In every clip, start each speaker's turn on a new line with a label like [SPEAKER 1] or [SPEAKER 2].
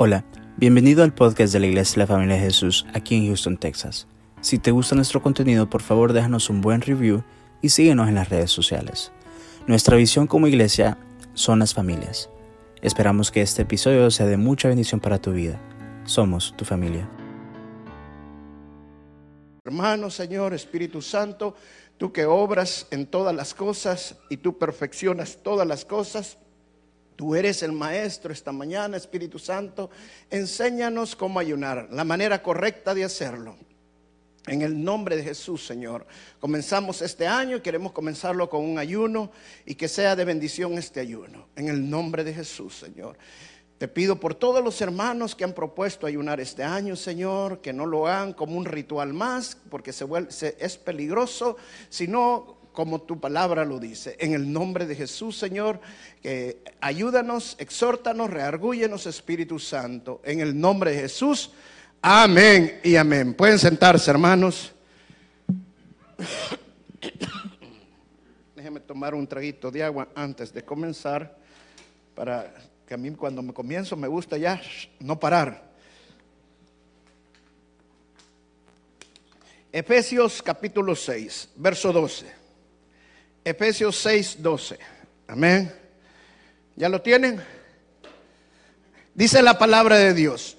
[SPEAKER 1] Hola, bienvenido al podcast de la Iglesia de la Familia de Jesús aquí en Houston, Texas. Si te gusta nuestro contenido, por favor déjanos un buen review y síguenos en las redes sociales. Nuestra visión como iglesia son las familias. Esperamos que este episodio sea de mucha bendición para tu vida. Somos tu familia.
[SPEAKER 2] Hermano, Señor, Espíritu Santo, tú que obras en todas las cosas y tú perfeccionas todas las cosas. Tú eres el maestro esta mañana, Espíritu Santo. Enséñanos cómo ayunar, la manera correcta de hacerlo. En el nombre de Jesús, Señor. Comenzamos este año queremos comenzarlo con un ayuno y que sea de bendición este ayuno. En el nombre de Jesús, Señor. Te pido por todos los hermanos que han propuesto ayunar este año, Señor, que no lo hagan como un ritual más, porque se es peligroso, sino como tu palabra lo dice. En el nombre de Jesús, Señor, ayúdanos, exhórtanos, reargúyenos, Espíritu Santo. En el nombre de Jesús, amén y amén. Pueden sentarse, hermanos. Déjenme tomar un traguito de agua antes de comenzar, para que a mí cuando me comienzo me gusta ya no parar. Efesios capítulo 6, verso 12. Efesios 6, 12. Amén. ¿Ya lo tienen? Dice la palabra de Dios.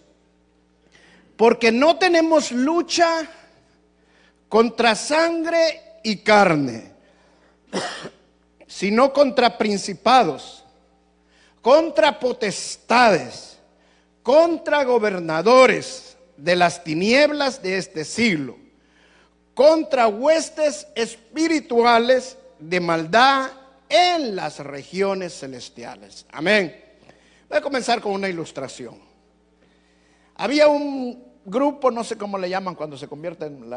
[SPEAKER 2] Porque no tenemos lucha contra sangre y carne, sino contra principados, contra potestades, contra gobernadores de las tinieblas de este siglo, contra huestes espirituales de maldad en las regiones celestiales. Amén. Voy a comenzar con una ilustración. Había un grupo, no sé cómo le llaman cuando se convierte en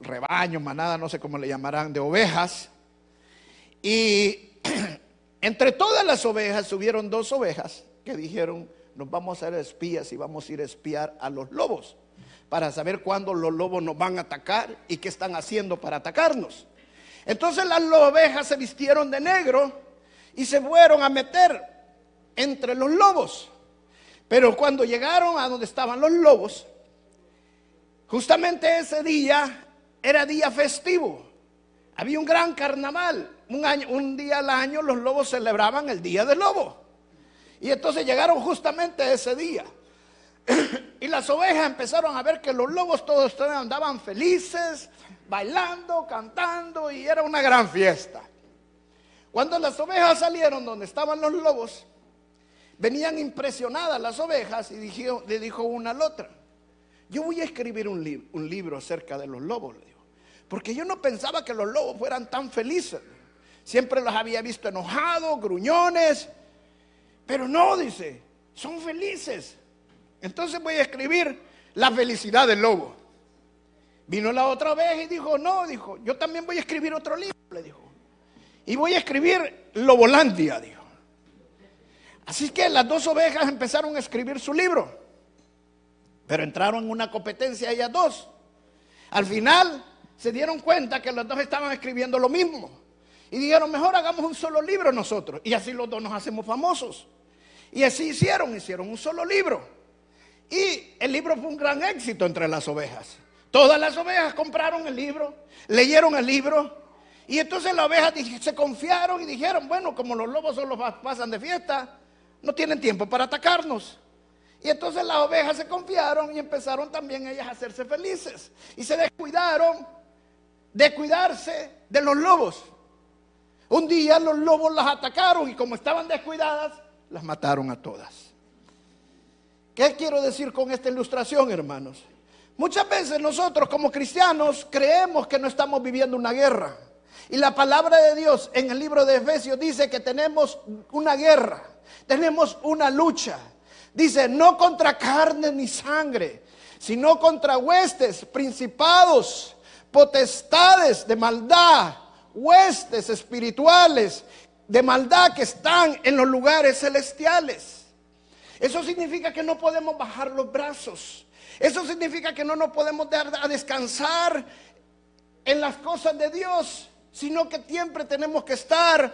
[SPEAKER 2] rebaño, manada, no sé cómo le llamarán, de ovejas. Y entre todas las ovejas subieron dos ovejas que dijeron, nos vamos a hacer espías y vamos a ir a espiar a los lobos para saber cuándo los lobos nos van a atacar y qué están haciendo para atacarnos. Entonces las ovejas se vistieron de negro y se fueron a meter entre los lobos. Pero cuando llegaron a donde estaban los lobos, justamente ese día era día festivo. Había un gran carnaval. Un, año, un día al año los lobos celebraban el día del lobo. Y entonces llegaron justamente ese día. y las ovejas empezaron a ver que los lobos todos andaban felices, bailando, cantando y era una gran fiesta. Cuando las ovejas salieron donde estaban los lobos, venían impresionadas las ovejas y le dijo una al otra, yo voy a escribir un, un libro acerca de los lobos, le dijo, porque yo no pensaba que los lobos fueran tan felices. Siempre los había visto enojados, gruñones, pero no, dice, son felices. Entonces voy a escribir la felicidad del lobo. Vino la otra vez y dijo, no, dijo, yo también voy a escribir otro libro, le dijo. Y voy a escribir Lobolandia, dijo. Así que las dos ovejas empezaron a escribir su libro. Pero entraron en una competencia ellas dos. Al final se dieron cuenta que los dos estaban escribiendo lo mismo. Y dijeron, mejor hagamos un solo libro nosotros. Y así los dos nos hacemos famosos. Y así hicieron, hicieron un solo libro. Y el libro fue un gran éxito entre las ovejas. Todas las ovejas compraron el libro, leyeron el libro. Y entonces las ovejas se confiaron y dijeron, bueno, como los lobos solo pasan de fiesta, no tienen tiempo para atacarnos. Y entonces las ovejas se confiaron y empezaron también ellas a hacerse felices. Y se descuidaron de cuidarse de los lobos. Un día los lobos las atacaron y como estaban descuidadas, las mataron a todas. ¿Qué quiero decir con esta ilustración, hermanos? Muchas veces nosotros como cristianos creemos que no estamos viviendo una guerra. Y la palabra de Dios en el libro de Efesios dice que tenemos una guerra, tenemos una lucha. Dice, no contra carne ni sangre, sino contra huestes, principados, potestades de maldad, huestes espirituales de maldad que están en los lugares celestiales. Eso significa que no podemos bajar los brazos. Eso significa que no nos podemos dar a descansar en las cosas de Dios, sino que siempre tenemos que estar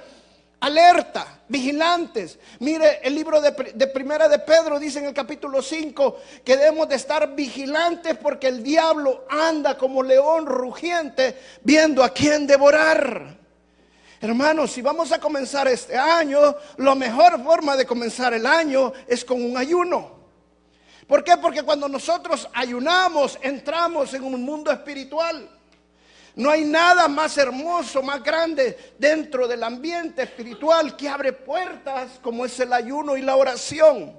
[SPEAKER 2] alerta, vigilantes. Mire, el libro de, de, Primera de Pedro dice en el capítulo 5 que debemos de estar vigilantes porque el diablo anda como león rugiente viendo a quién devorar. Hermanos, si vamos a comenzar este año, la mejor forma de comenzar el año es con un ayuno. ¿Por qué? Porque cuando nosotros ayunamos, entramos en un mundo espiritual. No hay nada más hermoso, más grande dentro del ambiente espiritual que abre puertas como es el ayuno y la oración.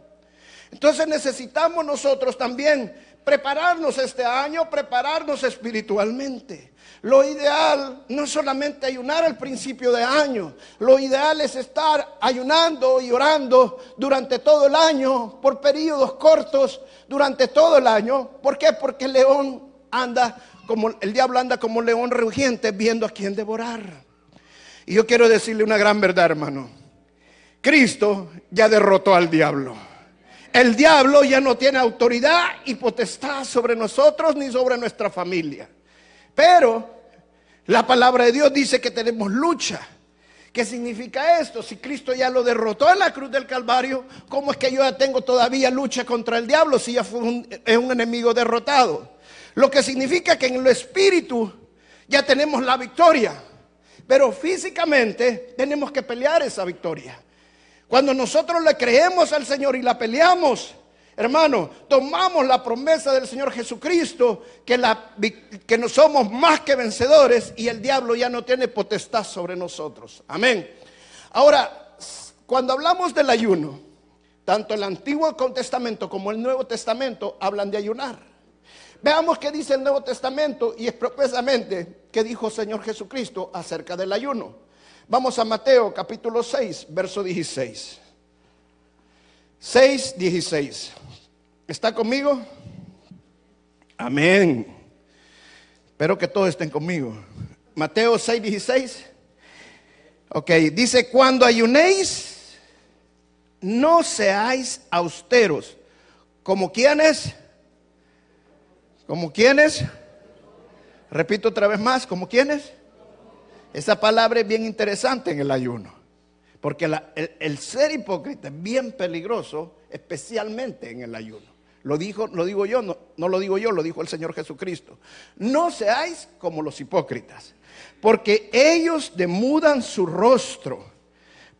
[SPEAKER 2] Entonces necesitamos nosotros también prepararnos este año, prepararnos espiritualmente. Lo ideal no es solamente ayunar al principio de año, lo ideal es estar ayunando y orando durante todo el año, por periodos cortos, durante todo el año. ¿Por qué? Porque el león anda como el diablo anda como león rugiente viendo a quién devorar. Y yo quiero decirle una gran verdad, hermano. Cristo ya derrotó al diablo. El diablo ya no tiene autoridad y potestad sobre nosotros ni sobre nuestra familia. Pero la palabra de Dios dice que tenemos lucha. ¿Qué significa esto? Si Cristo ya lo derrotó en la cruz del Calvario, ¿cómo es que yo ya tengo todavía lucha contra el diablo si ya fue un, es un enemigo derrotado? Lo que significa que en lo espíritu ya tenemos la victoria, pero físicamente tenemos que pelear esa victoria. Cuando nosotros le creemos al Señor y la peleamos, hermano, tomamos la promesa del Señor Jesucristo que, no somos más que vencedores y el diablo ya no tiene potestad sobre nosotros. Amén. Ahora, cuando hablamos del ayuno, tanto el Antiguo Testamento como el Nuevo Testamento hablan de ayunar. Veamos qué dice el Nuevo Testamento y expresamente qué dijo el Señor Jesucristo acerca del ayuno. Vamos a Mateo capítulo 6, verso 16. 6, 16. ¿Está conmigo? Amén. Espero que todos estén conmigo. Mateo 6, 16. Ok, dice, cuando ayunéis, no seáis austeros, como quienes ¿Como quiénes? Repito otra vez más, ¿como quiénes? Esa palabra es bien interesante en el ayuno, porque el, ser hipócrita es bien peligroso, especialmente en el ayuno. Lo, dijo, lo digo yo, no, no lo digo yo, lo dijo el Señor Jesucristo. No seáis como los hipócritas, porque ellos demudan su rostro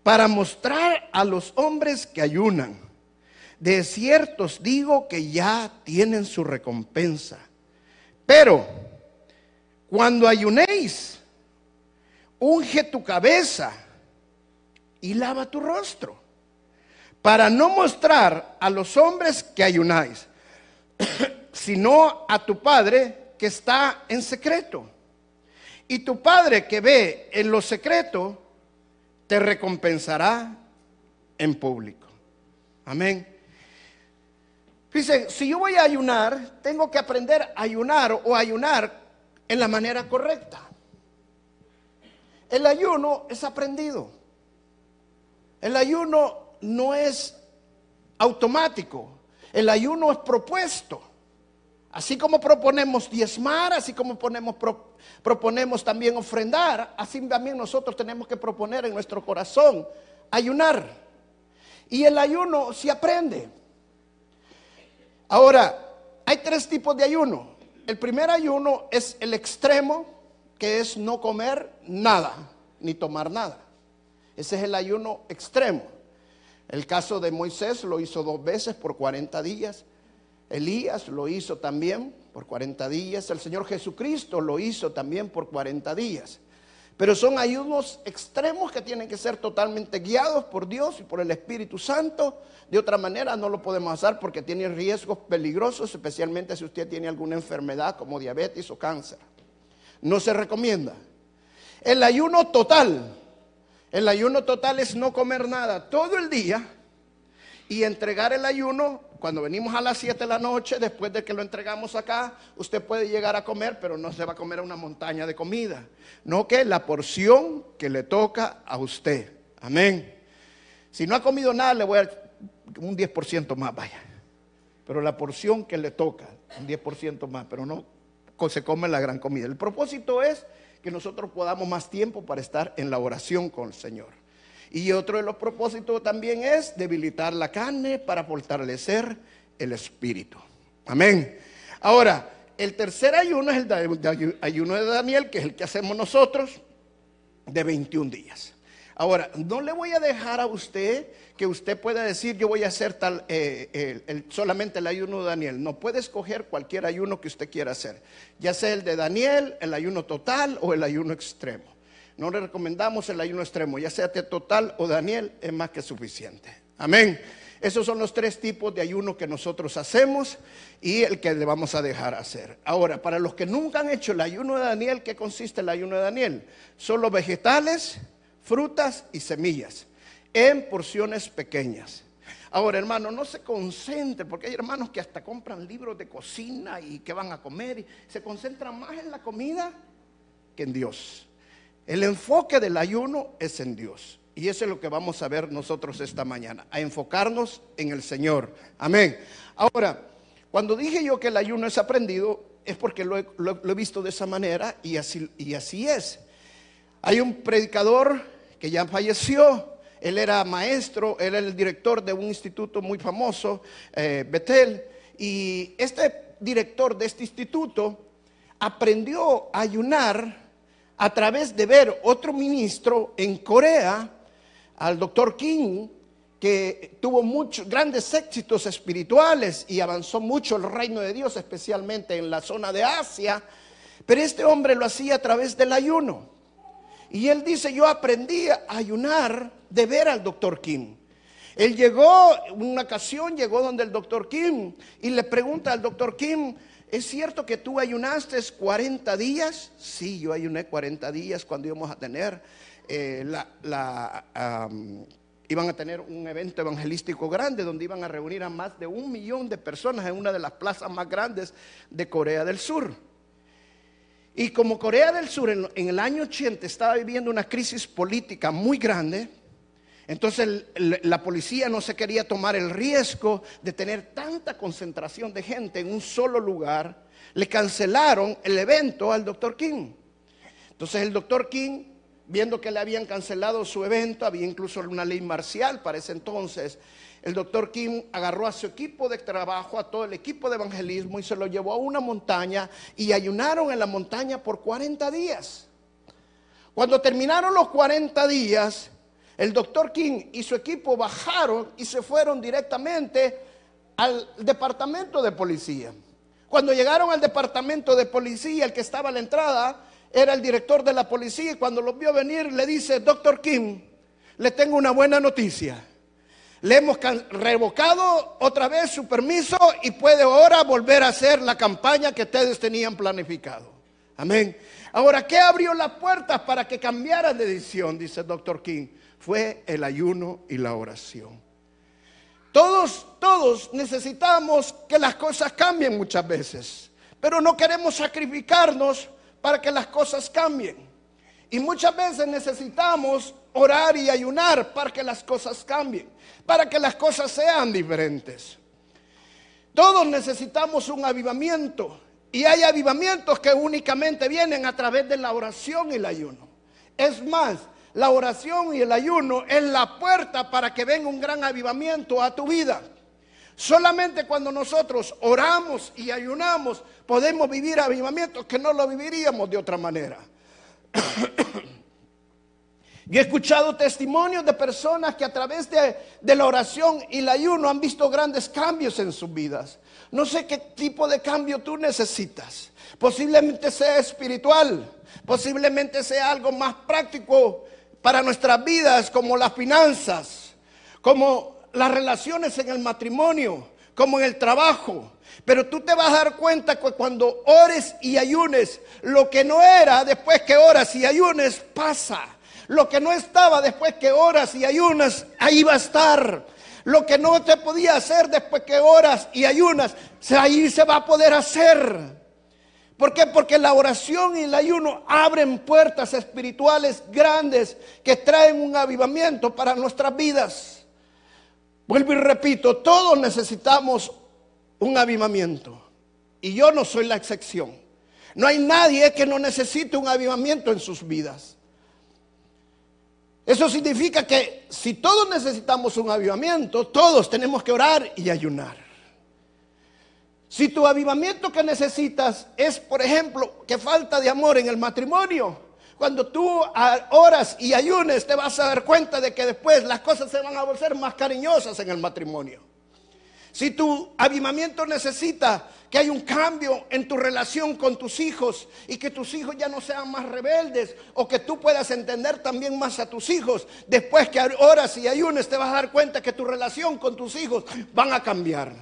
[SPEAKER 2] para mostrar a los hombres que ayunan de ciertos digo que ya tienen su recompensa. Pero cuando ayunéis, unge tu cabeza y lava tu rostro, para no mostrar a los hombres que ayunáis, sino a tu Padre que está en secreto. Y tu Padre que ve en lo secreto, te recompensará en público. Amén. Dice, si yo voy a ayunar, tengo que aprender a ayunar o ayunar en la manera correcta. El ayuno es aprendido. El ayuno no es automático. El ayuno es propuesto. Así como proponemos diezmar, así como ponemos, proponemos también ofrendar, así también nosotros tenemos que proponer en nuestro corazón ayunar. Y el ayuno se aprende. Ahora, hay tres tipos de ayuno. El primer ayuno es el extremo, que es no comer nada, ni tomar nada. Ese es el ayuno extremo. El caso de Moisés lo hizo dos veces por 40 días. Elías lo hizo también por 40 días. El Señor Jesucristo lo hizo también por 40 días. Pero son ayunos extremos que tienen que ser totalmente guiados por Dios y por el Espíritu Santo. De otra manera no lo podemos hacer porque tiene riesgos peligrosos, especialmente si usted tiene alguna enfermedad como diabetes o cáncer. No se recomienda. El ayuno total. El ayuno total es no comer nada todo el día y entregar el ayuno cuando venimos a las 7 de la noche, después de que lo entregamos acá, usted puede llegar a comer, pero no se va a comer una montaña de comida. No que la porción que le toca a usted. Amén. Si no ha comido nada, le voy a dar un 10% más, vaya. Pero la porción que le toca, un 10% más, pero no se come la gran comida. El propósito es que nosotros podamos más tiempo para estar en la oración con el Señor. Y otro de los propósitos también es debilitar la carne para fortalecer el espíritu. Amén. Ahora, el tercer ayuno es el ayuno de Daniel, que es el que hacemos nosotros, de 21 días. Ahora, no le voy a dejar a usted que usted pueda decir yo voy a hacer tal, eh, solamente el ayuno de Daniel. No puede escoger cualquier ayuno que usted quiera hacer, ya sea el de Daniel, el ayuno total o el ayuno extremo. No le recomendamos el ayuno extremo, ya sea total o Daniel, es más que suficiente. Amén. Esos son los tres tipos de ayuno que nosotros hacemos y el que le vamos a dejar hacer. Ahora, para los que nunca han hecho el ayuno de Daniel, ¿qué consiste el ayuno de Daniel? Son los vegetales, frutas y semillas en porciones pequeñas. Ahora, hermano, no se concentre, porque hay hermanos que hasta compran libros de cocina y que van a comer y se concentran más en la comida que en Dios. El enfoque del ayuno es en Dios. Y eso es lo que vamos a ver nosotros esta mañana, a enfocarnos en el Señor. Amén. Ahora, cuando dije yo que el ayuno es aprendido, es porque lo he, visto de esa manera y así, y así es. Hay un predicador que ya falleció, él era maestro, él era el director de un instituto muy famoso, eh, Betel, y este director de este instituto aprendió a ayunar a través de ver otro ministro en Corea, al doctor King, que tuvo muchos grandes éxitos espirituales y avanzó mucho el reino de Dios, especialmente en la zona de Asia, pero este hombre lo hacía a través del ayuno. Y él dice, yo aprendí a ayunar de ver al doctor King. Él llegó, una ocasión llegó donde el doctor Kim y le pregunta al doctor Kim, ¿Es cierto que tú ayunaste 40 días? Sí, yo ayuné 40 días cuando íbamos a tener eh, la, iban a tener un evento evangelístico grande donde iban a reunir a más de un millón de personas en una de las plazas más grandes de Corea del Sur. Y como Corea del Sur en, el año 80 estaba viviendo una crisis política muy grande, entonces la policía no se quería tomar el riesgo de tener tanta concentración de gente en un solo lugar. Le cancelaron el evento al doctor King. Entonces el doctor King, viendo que le habían cancelado su evento, había incluso una ley marcial para ese entonces, el doctor King agarró a su equipo de trabajo, a todo el equipo de evangelismo y se lo llevó a una montaña y ayunaron en la montaña por 40 días. Cuando terminaron los 40 días, el doctor King y su equipo bajaron y se fueron directamente al departamento de policía. Cuando llegaron al departamento de policía, el que estaba a la entrada era el director de la policía y cuando los vio venir le dice, doctor King, le tengo una buena noticia. Le hemos revocado otra vez su permiso y puede ahora volver a hacer la campaña que ustedes tenían planificado. Amén. Ahora, ¿qué abrió las puertas para que cambiaran de decisión? Dice el doctor King fue el ayuno y la oración. Todos, todos necesitamos que las cosas cambien muchas veces, pero no queremos sacrificarnos para que las cosas cambien. Y muchas veces necesitamos orar y ayunar para que las cosas cambien, para que las cosas sean diferentes. Todos necesitamos un avivamiento y hay avivamientos que únicamente vienen a través de la oración y el ayuno. Es más, la oración y el ayuno es la puerta para que venga un gran avivamiento a tu vida. Solamente cuando nosotros oramos y ayunamos podemos vivir avivamientos que no lo viviríamos de otra manera. Y he escuchado testimonios de personas que a través de, de, la oración y el ayuno han visto grandes cambios en sus vidas. No sé qué tipo de cambio tú necesitas. Posiblemente sea espiritual, posiblemente sea algo más práctico para nuestras vidas como las finanzas, como las relaciones en el matrimonio, como en el trabajo. Pero tú te vas a dar cuenta que cuando ores y ayunes, lo que no era después que oras y ayunes pasa. Lo que no estaba después que oras y ayunas, ahí va a estar. Lo que no te podía hacer después que oras y ayunas, ahí se va a poder hacer. ¿Por qué? Porque la oración y el ayuno abren puertas espirituales grandes que traen un avivamiento para nuestras vidas. Vuelvo y repito, todos necesitamos un avivamiento. Y yo no soy la excepción. No hay nadie que no necesite un avivamiento en sus vidas. Eso significa que si todos necesitamos un avivamiento, todos tenemos que orar y ayunar. Si tu avivamiento que necesitas es, por ejemplo, que falta de amor en el matrimonio, cuando tú oras y ayunes, te vas a dar cuenta de que después las cosas se van a volver más cariñosas en el matrimonio. Si tu avivamiento necesita que hay un cambio en tu relación con tus hijos y que tus hijos ya no sean más rebeldes o que tú puedas entender también más a tus hijos, después que oras y ayunes te vas a dar cuenta que tu relación con tus hijos van a cambiar.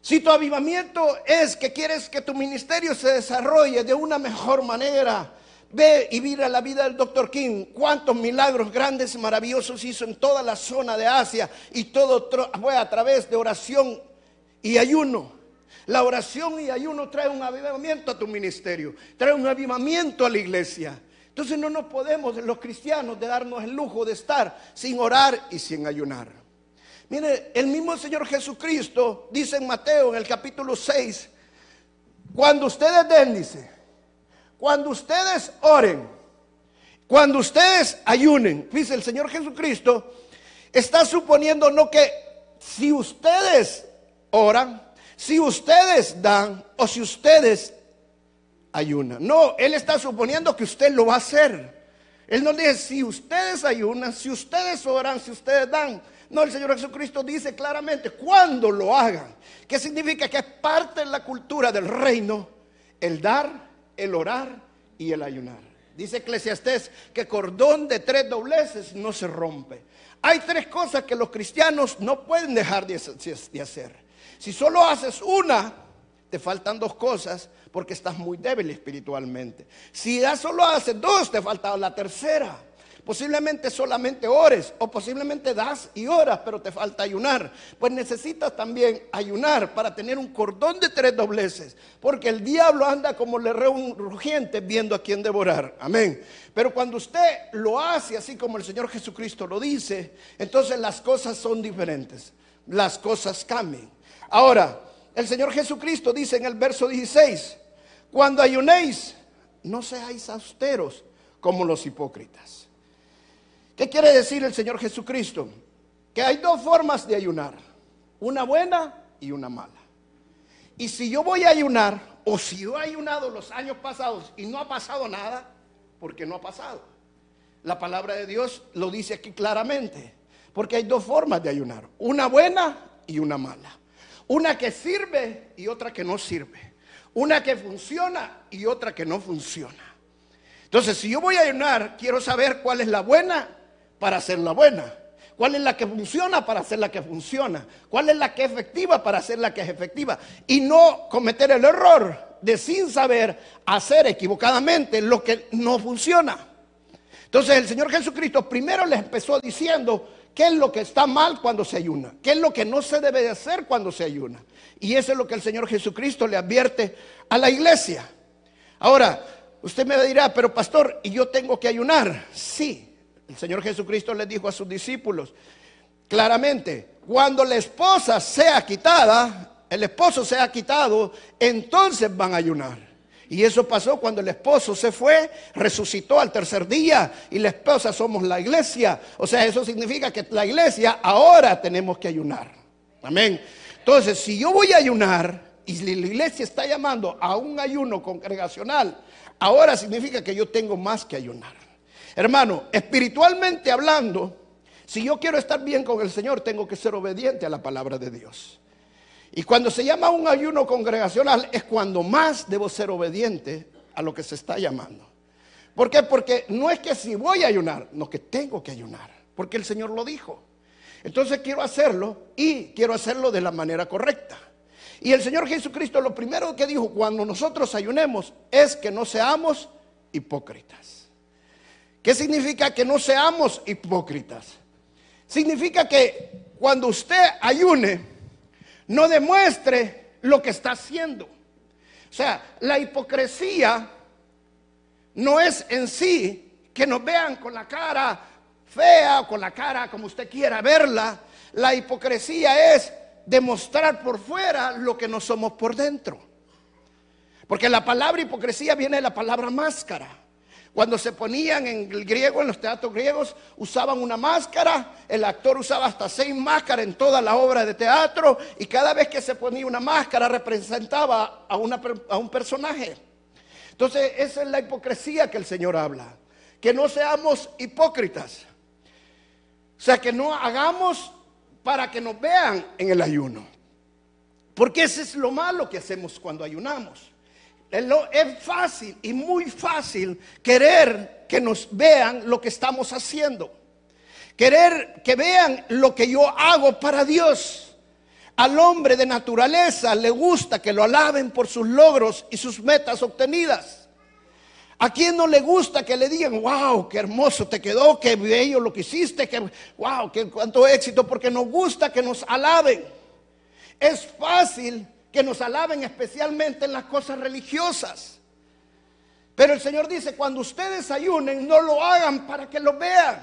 [SPEAKER 2] Si tu avivamiento es que quieres que tu ministerio se desarrolle de una mejor manera, Ve y mira la vida del doctor King, cuántos milagros grandes y maravillosos hizo en toda la zona de Asia y todo fue a través de oración y ayuno. La oración y ayuno trae un avivamiento a tu ministerio, trae un avivamiento a la iglesia. Entonces no nos podemos los cristianos de darnos el lujo de estar sin orar y sin ayunar. Mire, el mismo Señor Jesucristo dice en Mateo en el capítulo 6, cuando ustedes den, dice, cuando ustedes oren, cuando ustedes ayunen, dice el Señor Jesucristo, está suponiendo no que si ustedes oran, si ustedes dan o si ustedes ayunan. No, Él está suponiendo que usted lo va a hacer. Él no dice si ustedes ayunan, si ustedes oran, si ustedes dan. No, el Señor Jesucristo dice claramente cuando lo hagan. ¿Qué significa? Que es parte de la cultura del reino el dar el orar y el ayunar. Dice Eclesiastés que cordón de tres dobleces no se rompe. Hay tres cosas que los cristianos no pueden dejar de hacer. Si solo haces una, te faltan dos cosas porque estás muy débil espiritualmente. Si ya solo haces dos, te falta la tercera. Posiblemente solamente ores o posiblemente das y oras, pero te falta ayunar. Pues necesitas también ayunar para tener un cordón de tres dobleces, porque el diablo anda como le un rugiente viendo a quién devorar. Amén. Pero cuando usted lo hace así como el Señor Jesucristo lo dice, entonces las cosas son diferentes. Las cosas cambian. Ahora, el Señor Jesucristo dice en el verso 16, cuando ayunéis, no seáis austeros como los hipócritas. ¿Qué quiere decir el Señor Jesucristo? Que hay dos formas de ayunar, una buena y una mala. Y si yo voy a ayunar, o si yo he ayunado los años pasados y no ha pasado nada, porque no ha pasado. La palabra de Dios lo dice aquí claramente, porque hay dos formas de ayunar, una buena y una mala. Una que sirve y otra que no sirve. Una que funciona y otra que no funciona. Entonces, si yo voy a ayunar, quiero saber cuál es la buena para hacer la buena? ¿Cuál es la que funciona para hacer la que funciona? ¿Cuál es la que es efectiva para hacer la que es efectiva? Y no cometer el error de sin saber hacer equivocadamente lo que no funciona. Entonces el Señor Jesucristo primero les empezó diciendo qué es lo que está mal cuando se ayuna, qué es lo que no se debe de hacer cuando se ayuna. Y eso es lo que el Señor Jesucristo le advierte a la iglesia. Ahora, usted me dirá, pero pastor, ¿y yo tengo que ayunar? Sí, el Señor Jesucristo le dijo a sus discípulos claramente, cuando la esposa sea quitada, el esposo sea quitado, entonces van a ayunar. Y eso pasó cuando el esposo se fue, resucitó al tercer día y la esposa somos la iglesia. O sea, eso significa que la iglesia ahora tenemos que ayunar. Amén. Entonces, si yo voy a ayunar y la iglesia está llamando a un ayuno congregacional, ahora significa que yo tengo más que ayunar. Hermano, espiritualmente hablando, si yo quiero estar bien con el Señor, tengo que ser obediente a la palabra de Dios. Y cuando se llama un ayuno congregacional es cuando más debo ser obediente a lo que se está llamando. ¿Por qué? Porque no es que si voy a ayunar, no que tengo que ayunar, porque el Señor lo dijo. Entonces quiero hacerlo y quiero hacerlo de la manera correcta. Y el Señor Jesucristo lo primero que dijo cuando nosotros ayunemos es que no seamos hipócritas. ¿Qué significa que no seamos hipócritas? Significa que cuando usted ayune, no demuestre lo que está haciendo. O sea, la hipocresía no es en sí que nos vean con la cara fea o con la cara como usted quiera verla. La hipocresía es demostrar por fuera lo que no somos por dentro. Porque la palabra hipocresía viene de la palabra máscara. Cuando se ponían en el griego, en los teatros griegos, usaban una máscara, el actor usaba hasta seis máscaras en toda la obra de teatro y cada vez que se ponía una máscara representaba a, a un personaje. Entonces, esa es la hipocresía que el Señor habla. Que no seamos hipócritas. O sea, que no hagamos para que nos vean en el ayuno. Porque ese es lo malo que hacemos cuando ayunamos. Es fácil y muy fácil querer que nos vean lo que estamos haciendo. Querer que vean lo que yo hago para Dios. Al hombre de naturaleza le gusta que lo alaben por sus logros y sus metas obtenidas. ¿A quién no le gusta que le digan, wow, qué hermoso te quedó, qué bello lo que hiciste, que, wow, qué cuánto éxito? Porque nos gusta que nos alaben. Es fácil que nos alaben especialmente en las cosas religiosas. Pero el Señor dice, cuando ustedes ayunen, no lo hagan para que lo vean.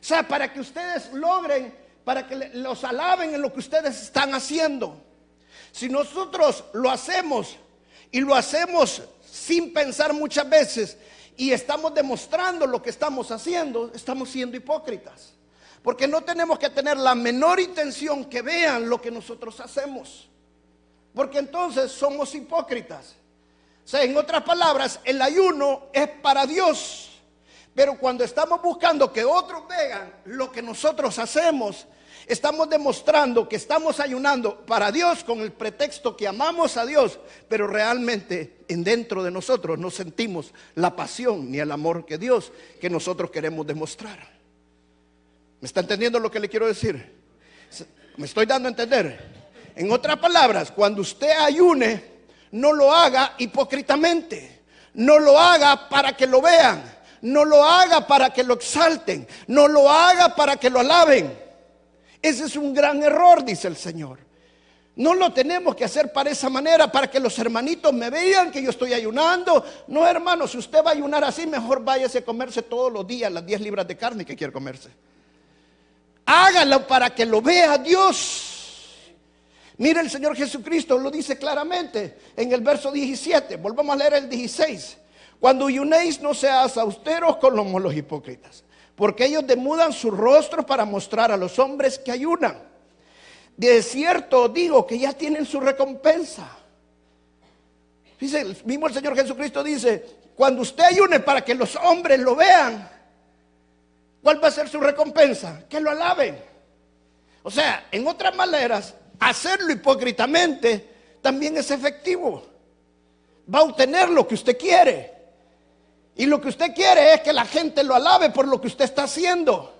[SPEAKER 2] O sea, para que ustedes logren, para que los alaben en lo que ustedes están haciendo. Si nosotros lo hacemos y lo hacemos sin pensar muchas veces y estamos demostrando lo que estamos haciendo, estamos siendo hipócritas. Porque no tenemos que tener la menor intención que vean lo que nosotros hacemos. Porque entonces somos hipócritas. O sea, en otras palabras, el ayuno es para Dios. Pero cuando estamos buscando que otros vean lo que nosotros hacemos, estamos demostrando que estamos ayunando para Dios con el pretexto que amamos a Dios, pero realmente en dentro de nosotros no sentimos la pasión ni el amor que Dios que nosotros queremos demostrar. ¿Me está entendiendo lo que le quiero decir? ¿Me estoy dando a entender? En otras palabras, cuando usted ayune, no lo haga hipócritamente. No lo haga para que lo vean. No lo haga para que lo exalten. No lo haga para que lo alaben. Ese es un gran error, dice el Señor. No lo tenemos que hacer para esa manera, para que los hermanitos me vean que yo estoy ayunando. No, hermano, si usted va a ayunar así, mejor váyase a comerse todos los días las 10 libras de carne que quiere comerse. Hágalo para que lo vea Dios. Mira el Señor Jesucristo lo dice claramente en el verso 17. Volvamos a leer el 16. Cuando ayunéis no seas austeros como los hipócritas, porque ellos demudan su rostro para mostrar a los hombres que ayunan. De cierto digo que ya tienen su recompensa. Dice, mismo el Señor Jesucristo dice, cuando usted ayune para que los hombres lo vean, ¿cuál va a ser su recompensa? Que lo alaben. O sea, en otras maneras, hacerlo hipócritamente también es efectivo. Va a obtener lo que usted quiere. Y lo que usted quiere es que la gente lo alabe por lo que usted está haciendo.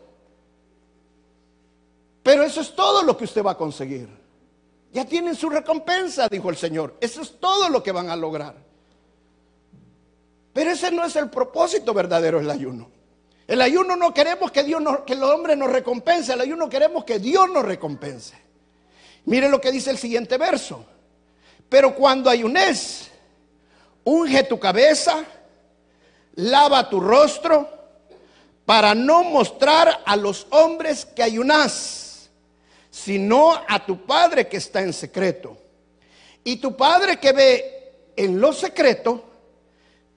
[SPEAKER 2] Pero eso es todo lo que usted va a conseguir. Ya tienen su recompensa, dijo el Señor. Eso es todo lo que van a lograr. Pero ese no es el propósito verdadero del ayuno. El ayuno no queremos que Dios que el hombre nos recompense, el ayuno queremos que Dios nos recompense. Mire lo que dice el siguiente verso. Pero cuando ayunes, unge tu cabeza, lava tu rostro, para no mostrar a los hombres que ayunas, sino a tu Padre que está en secreto. Y tu Padre que ve en lo secreto,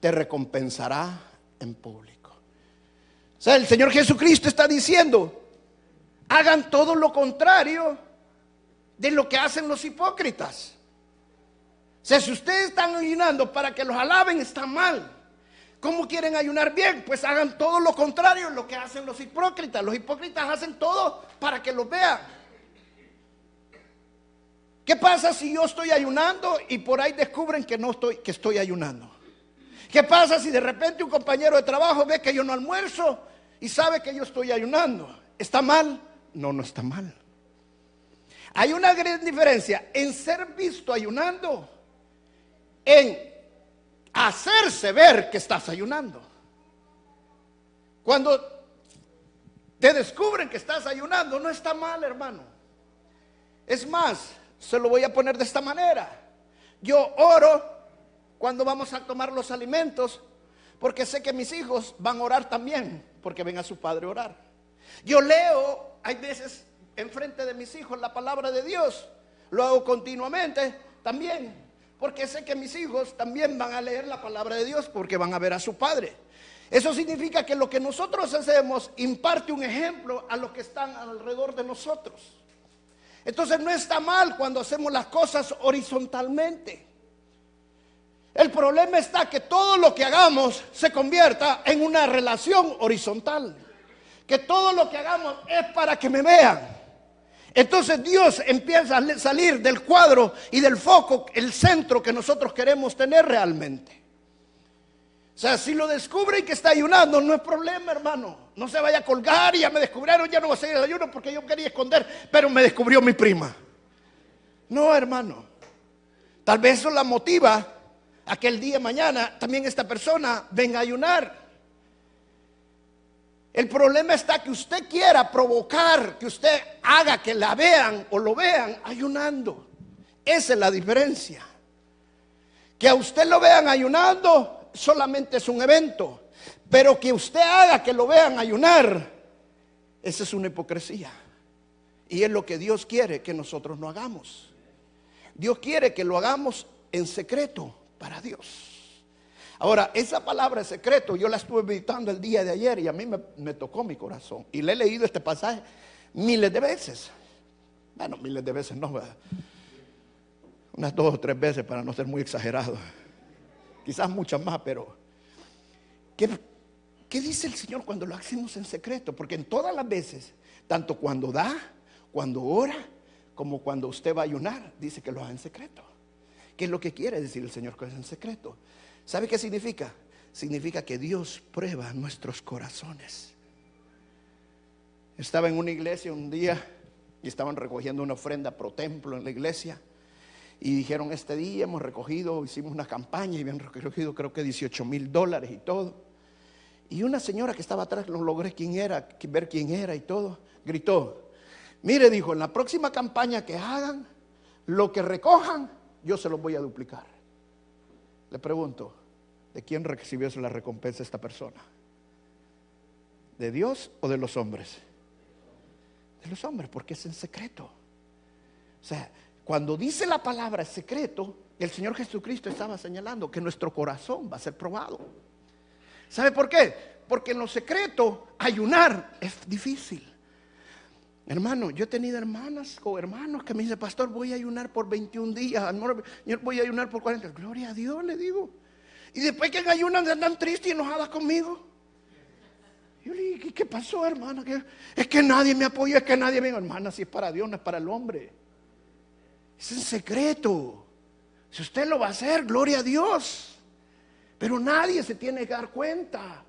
[SPEAKER 2] te recompensará en público. O sea, el Señor Jesucristo está diciendo, hagan todo lo contrario de lo que hacen los hipócritas. O sea, si ustedes están ayunando para que los alaben, está mal. ¿Cómo quieren ayunar bien? Pues hagan todo lo contrario de lo que hacen los hipócritas. Los hipócritas hacen todo para que los vean. ¿Qué pasa si yo estoy ayunando y por ahí descubren que no estoy, que estoy ayunando? ¿Qué pasa si de repente un compañero de trabajo ve que yo no almuerzo y sabe que yo estoy ayunando? ¿Está mal? No, no está mal. Hay una gran diferencia en ser visto ayunando, en hacerse ver que estás ayunando. Cuando te descubren que estás ayunando, no está mal, hermano. Es más, se lo voy a poner de esta manera. Yo oro cuando vamos a tomar los alimentos, porque sé que mis hijos van a orar también, porque ven a su padre orar. Yo leo, hay veces enfrente de mis hijos la palabra de Dios. Lo hago continuamente también. porque sé que mis hijos también van a leer la palabra de Dios porque van a ver a su padre. Eso significa que lo que nosotros hacemos imparte un ejemplo a los que están alrededor de nosotros. Entonces no está mal cuando hacemos las cosas horizontalmente. El problema está que todo lo que hagamos se convierta en una relación horizontal. Que todo lo que hagamos es para que me vean. Entonces Dios empieza a salir del cuadro y del foco, el centro que nosotros queremos tener realmente. O sea, si lo descubre y que está ayunando, no es problema, hermano. No se vaya a colgar y ya me descubrieron, ya no va a seguir el ayuno porque yo quería esconder, pero me descubrió mi prima. No, hermano. Tal vez eso la motiva a que el día de mañana también esta persona venga a ayunar. El problema está que usted quiera provocar, que usted haga que la vean o lo vean ayunando. Esa es la diferencia. Que a usted lo vean ayunando solamente es un evento, pero que usted haga que lo vean ayunar, esa es una hipocresía. Y es lo que Dios quiere que nosotros no hagamos. Dios quiere que lo hagamos en secreto para Dios. Ahora, esa palabra secreto yo la estuve meditando el día de ayer y a mí me, tocó mi corazón. Y le he leído este pasaje miles de veces. Bueno, miles de veces no, unas dos o tres veces para no ser muy exagerado. Quizás muchas más, pero ¿qué, ¿qué dice el Señor cuando lo hacemos en secreto? Porque en todas las veces, tanto cuando da, cuando ora, como cuando usted va a ayunar, dice que lo haga en secreto. ¿Qué es lo que quiere decir el Señor que es en secreto? ¿Sabe qué significa? Significa que Dios prueba nuestros corazones. Estaba en una iglesia un día y estaban recogiendo una ofrenda pro templo en la iglesia. Y dijeron, este día hemos recogido, hicimos una campaña y habían recogido creo que 18 mil dólares y todo. Y una señora que estaba atrás, no logré quién era, ver quién era y todo, gritó, mire, dijo, en la próxima campaña que hagan, lo que recojan, yo se los voy a duplicar. Le pregunto, ¿de quién recibió la recompensa esta persona? ¿De Dios o de los hombres? De los hombres, porque es en secreto. O sea, cuando dice la palabra secreto, el Señor Jesucristo estaba señalando que nuestro corazón va a ser probado. ¿Sabe por qué? Porque en lo secreto ayunar es difícil. Hermano, yo he tenido hermanas o hermanos que me dicen, pastor, voy a ayunar por 21 días, voy a ayunar por 40. Gloria a Dios, le digo. Y después que ayunan andan tristes y enojadas conmigo. Yo le dije, ¿qué pasó, hermana? Es que nadie me apoya, es que nadie me hermana, si es para Dios, no es para el hombre. Es en secreto. Si usted lo va a hacer, gloria a Dios. Pero nadie se tiene que dar cuenta.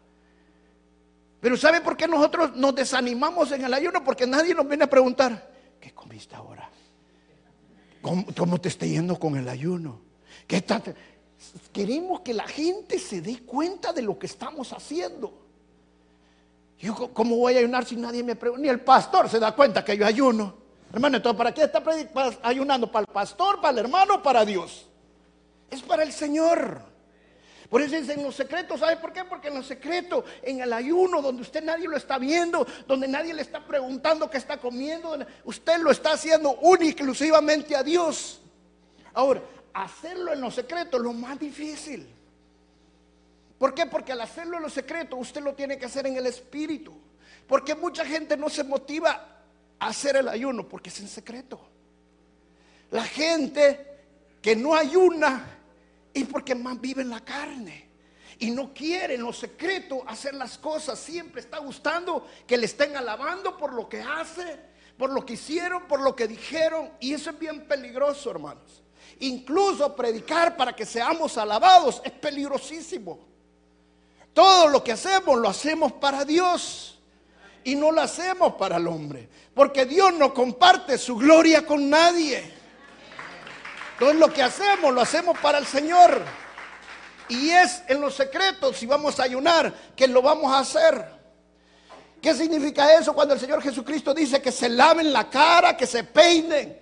[SPEAKER 2] Pero ¿sabe por qué nosotros nos desanimamos en el ayuno? Porque nadie nos viene a preguntar, ¿qué comiste ahora? ¿Cómo, te está yendo con el ayuno? ¿Qué Queremos que la gente se dé cuenta de lo que estamos haciendo. Yo, ¿cómo voy a ayunar si nadie me pregunta? Ni el pastor se da cuenta que yo ayuno. Hermano, entonces, ¿para qué está ayunando? ¿Para el pastor, para el hermano, para Dios? Es para el Señor. Por eso es en los secretos, ¿sabe por qué? Porque en los secretos, en el ayuno, donde usted nadie lo está viendo, donde nadie le está preguntando qué está comiendo, usted lo está haciendo únicamente exclusivamente a Dios. Ahora, hacerlo en los secretos es lo más difícil. ¿Por qué? Porque al hacerlo en los secretos, usted lo tiene que hacer en el espíritu. Porque mucha gente no se motiva a hacer el ayuno porque es en secreto. La gente que no ayuna y porque más vive en la carne. Y no quiere en lo secreto hacer las cosas. Siempre está gustando que le estén alabando por lo que hace, por lo que hicieron, por lo que dijeron. Y eso es bien peligroso, hermanos. Incluso predicar para que seamos alabados es peligrosísimo. Todo lo que hacemos lo hacemos para Dios y no lo hacemos para el hombre. Porque Dios no comparte su gloria con nadie. Entonces lo que hacemos, lo hacemos para el Señor. Y es en los secretos, si vamos a ayunar, que lo vamos a hacer. ¿Qué significa eso cuando el Señor Jesucristo dice que se laven la cara, que se peinen?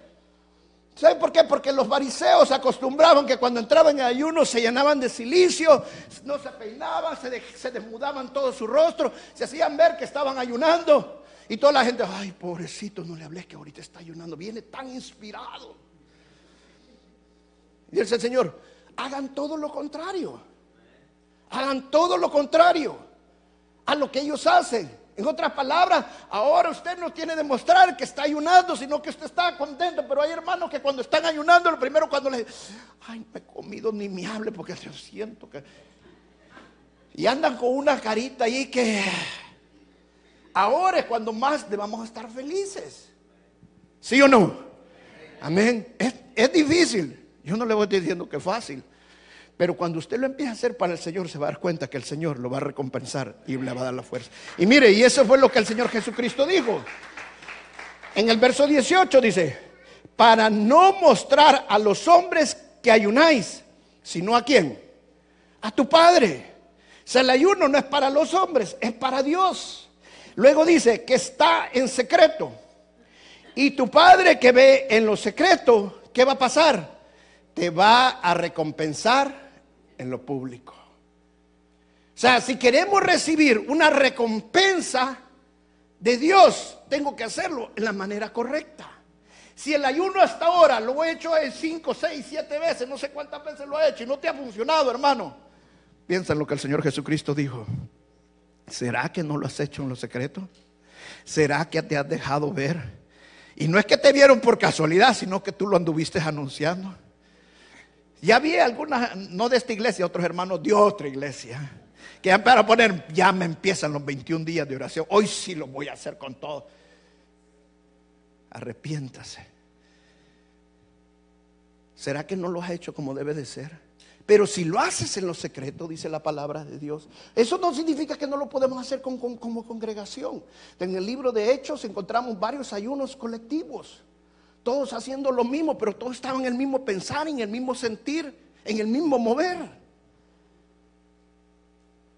[SPEAKER 2] ¿Saben por qué? Porque los fariseos acostumbraban que cuando entraban en ayuno se llenaban de silicio, no se peinaban, se, desmudaban todo su rostro, se hacían ver que estaban ayunando. Y toda la gente, ay, pobrecito, no le hables que ahorita está ayunando, viene tan inspirado. Dice el Señor, hagan todo lo contrario. Hagan todo lo contrario a lo que ellos hacen. En otras palabras, ahora usted no tiene que demostrar que está ayunando, sino que usted está contento. Pero hay hermanos que cuando están ayunando, lo primero cuando le ay, me he comido ni me hable porque siento que. Y andan con una carita ahí que ahora es cuando más debamos estar felices. ¿Sí o no? Amén. Es, es difícil. Yo no le voy diciendo que es fácil. Pero cuando usted lo empieza a hacer para el Señor, se va a dar cuenta que el Señor lo va a recompensar y le va a dar la fuerza. Y mire, y eso fue lo que el Señor Jesucristo dijo. En el verso 18 dice, para no mostrar a los hombres que ayunáis, sino a quién? A tu Padre. O sea, el ayuno no es para los hombres, es para Dios. Luego dice que está en secreto. Y tu Padre que ve en lo secreto, ¿qué va a pasar? Te va a recompensar en lo público. O sea, si queremos recibir una recompensa de Dios, tengo que hacerlo en la manera correcta. Si el ayuno hasta ahora lo he hecho 5, 6, 7 veces, no sé cuántas veces lo he hecho y no te ha funcionado, hermano, piensa en lo que el Señor Jesucristo dijo. ¿Será que no lo has hecho en lo secreto? ¿Será que te has dejado ver? Y no es que te vieron por casualidad, sino que tú lo anduviste anunciando. Ya vi algunas, no de esta iglesia, otros hermanos de otra iglesia, que ya para poner, ya me empiezan los 21 días de oración. Hoy sí lo voy a hacer con todo. Arrepiéntase. ¿Será que no lo has hecho como debe de ser? Pero si lo haces en lo secreto, dice la palabra de Dios, eso no significa que no lo podemos hacer como congregación. En el libro de Hechos encontramos varios ayunos colectivos todos haciendo lo mismo, pero todos estaban en el mismo pensar, en el mismo sentir, en el mismo mover.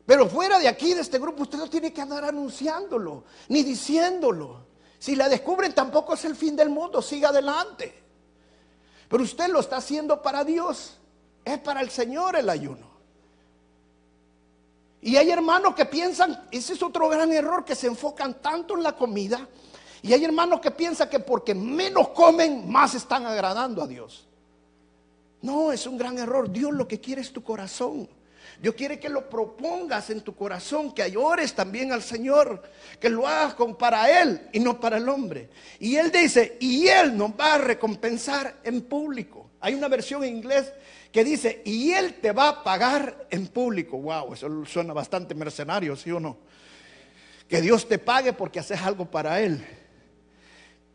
[SPEAKER 2] Pero fuera de aquí, de este grupo, usted no tiene que andar anunciándolo, ni diciéndolo. Si la descubren, tampoco es el fin del mundo, siga adelante. Pero usted lo está haciendo para Dios, es para el Señor el ayuno. Y hay hermanos que piensan, ese es otro gran error, que se enfocan tanto en la comida y hay hermanos que piensan que porque menos comen, más están agradando a Dios. No, es un gran error. Dios lo que quiere es tu corazón. Dios quiere que lo propongas en tu corazón, que ores también al Señor, que lo hagas para Él y no para el hombre. Y Él dice, y Él nos va a recompensar en público. Hay una versión en inglés que dice, y Él te va a pagar en público. Wow, eso suena bastante mercenario, ¿sí o no? Que Dios te pague porque haces algo para Él.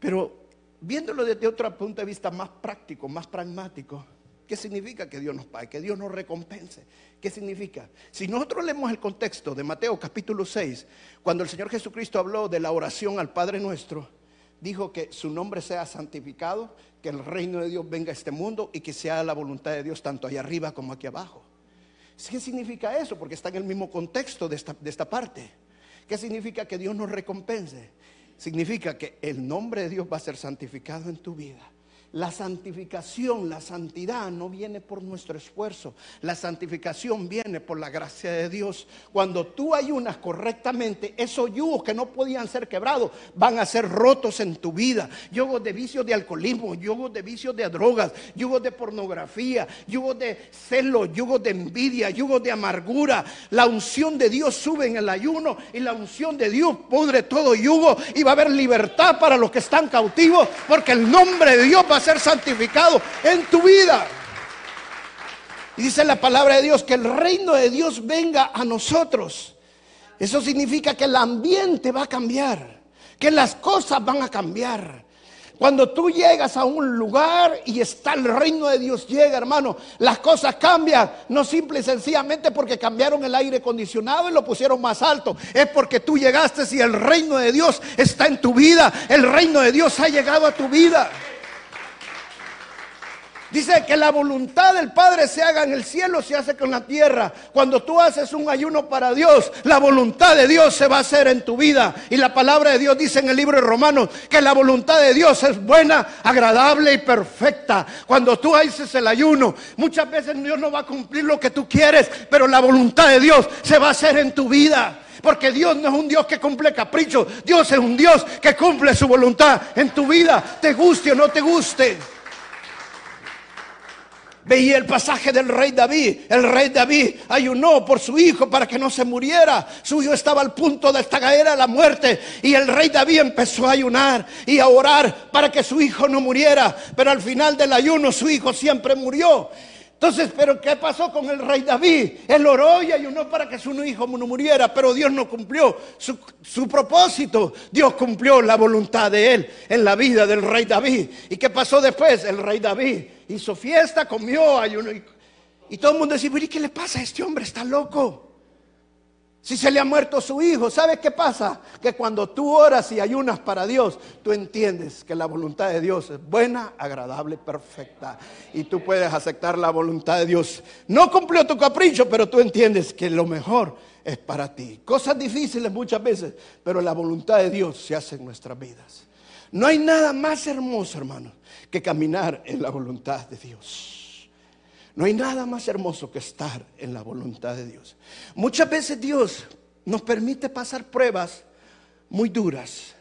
[SPEAKER 2] Pero viéndolo desde otro punto de vista más práctico, más pragmático, ¿qué significa que Dios nos pague? Que Dios nos recompense. ¿Qué significa? Si nosotros leemos el contexto de Mateo capítulo 6, cuando el Señor Jesucristo habló de la oración al Padre nuestro, dijo que su nombre sea santificado, que el reino de Dios venga a este mundo y que sea la voluntad de Dios tanto allá arriba como aquí abajo. ¿Qué significa eso? Porque está en el mismo contexto de esta, de esta parte. ¿Qué significa que Dios nos recompense? Significa que el nombre de Dios va a ser santificado en tu vida. La santificación, la santidad no viene por nuestro esfuerzo. La santificación viene por la gracia de Dios. Cuando tú ayunas correctamente, esos yugos que no podían ser quebrados van a ser rotos en tu vida. Yugos de vicios de alcoholismo, yugos de vicios de drogas, yugos de pornografía, yugos de celo, yugos de envidia, yugos de amargura. La unción de Dios sube en el ayuno y la unción de Dios pudre todo yugo y va a haber libertad para los que están cautivos porque el nombre de Dios va ser santificado en tu vida. Y dice la palabra de Dios que el reino de Dios venga a nosotros. Eso significa que el ambiente va a cambiar, que las cosas van a cambiar. Cuando tú llegas a un lugar y está el reino de Dios llega, hermano, las cosas cambian, no simple y sencillamente porque cambiaron el aire acondicionado y lo pusieron más alto, es porque tú llegaste y el reino de Dios está en tu vida, el reino de Dios ha llegado a tu vida. Dice que la voluntad del Padre se haga en el cielo, se hace con la tierra. Cuando tú haces un ayuno para Dios, la voluntad de Dios se va a hacer en tu vida. Y la palabra de Dios dice en el libro de Romanos que la voluntad de Dios es buena, agradable y perfecta. Cuando tú haces el ayuno, muchas veces Dios no va a cumplir lo que tú quieres, pero la voluntad de Dios se va a hacer en tu vida. Porque Dios no es un Dios que cumple caprichos. Dios es un Dios que cumple su voluntad en tu vida, te guste o no te guste. Veía el pasaje del rey David. El rey David ayunó por su hijo para que no se muriera. Su hijo estaba al punto de caer a la muerte. Y el rey David empezó a ayunar y a orar para que su hijo no muriera. Pero al final del ayuno su hijo siempre murió. Entonces, pero ¿qué pasó con el rey David? Él oró y ayunó para que su hijo no muriera, pero Dios no cumplió su, su, propósito. Dios cumplió la voluntad de él en la vida del rey David. ¿Y qué pasó después? El rey David hizo fiesta, comió, ayunó. Y, y todo el mundo decía, ¿y qué le pasa a este hombre? Está loco. Si se le ha muerto su hijo, ¿sabes qué pasa? Que cuando tú oras y ayunas para Dios, tú entiendes que la voluntad de Dios es buena, agradable, perfecta. Y tú puedes aceptar la voluntad de Dios. No cumplió tu capricho, pero tú entiendes que lo mejor es para ti. Cosas difíciles muchas veces, pero la voluntad de Dios se hace en nuestras vidas. No hay nada más hermoso, hermano, que caminar en la voluntad de Dios. No hay nada más hermoso que estar en la voluntad de Dios. Muchas veces Dios nos permite pasar pruebas muy duras,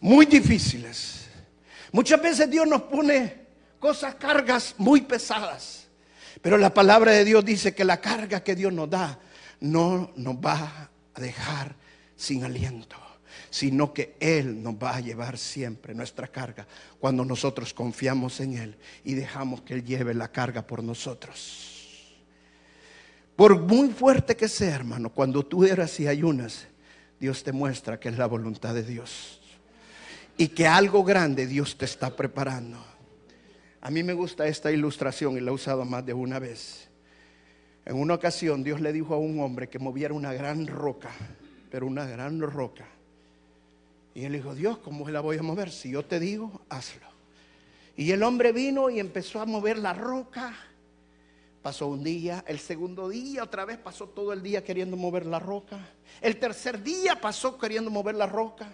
[SPEAKER 2] muy difíciles. Muchas veces Dios nos pone cosas, cargas muy pesadas. Pero la palabra de Dios dice que la carga que Dios nos da no nos va a dejar sin aliento sino que Él nos va a llevar siempre nuestra carga cuando nosotros confiamos en Él y dejamos que Él lleve la carga por nosotros. Por muy fuerte que sea, hermano, cuando tú eras y ayunas, Dios te muestra que es la voluntad de Dios y que algo grande Dios te está preparando. A mí me gusta esta ilustración y la he usado más de una vez. En una ocasión Dios le dijo a un hombre que moviera una gran roca, pero una gran roca. Y él dijo, Dios, ¿cómo la voy a mover? Si yo te digo, hazlo. Y el hombre vino y empezó a mover la roca. Pasó un día, el segundo día otra vez pasó todo el día queriendo mover la roca. El tercer día pasó queriendo mover la roca.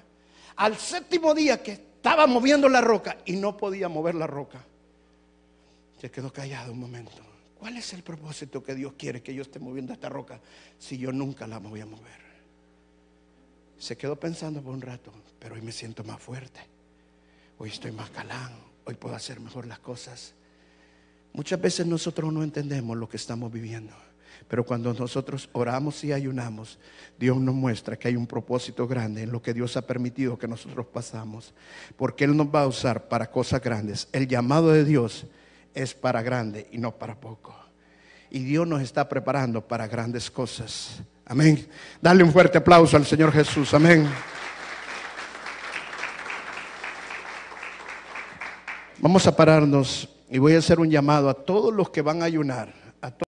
[SPEAKER 2] Al séptimo día que estaba moviendo la roca y no podía mover la roca, se quedó callado un momento. ¿Cuál es el propósito que Dios quiere que yo esté moviendo esta roca si yo nunca la voy a mover? Se quedó pensando por un rato, pero hoy me siento más fuerte. Hoy estoy más calán. Hoy puedo hacer mejor las cosas. Muchas veces nosotros no entendemos lo que estamos viviendo. Pero cuando nosotros oramos y ayunamos, Dios nos muestra que hay un propósito grande en lo que Dios ha permitido que nosotros pasamos. Porque Él nos va a usar para cosas grandes. El llamado de Dios es para grande y no para poco. Y Dios nos está preparando para grandes cosas. Amén. Dale un fuerte aplauso al Señor Jesús. Amén. Vamos a pararnos y voy a hacer un llamado a todos los que van a ayunar.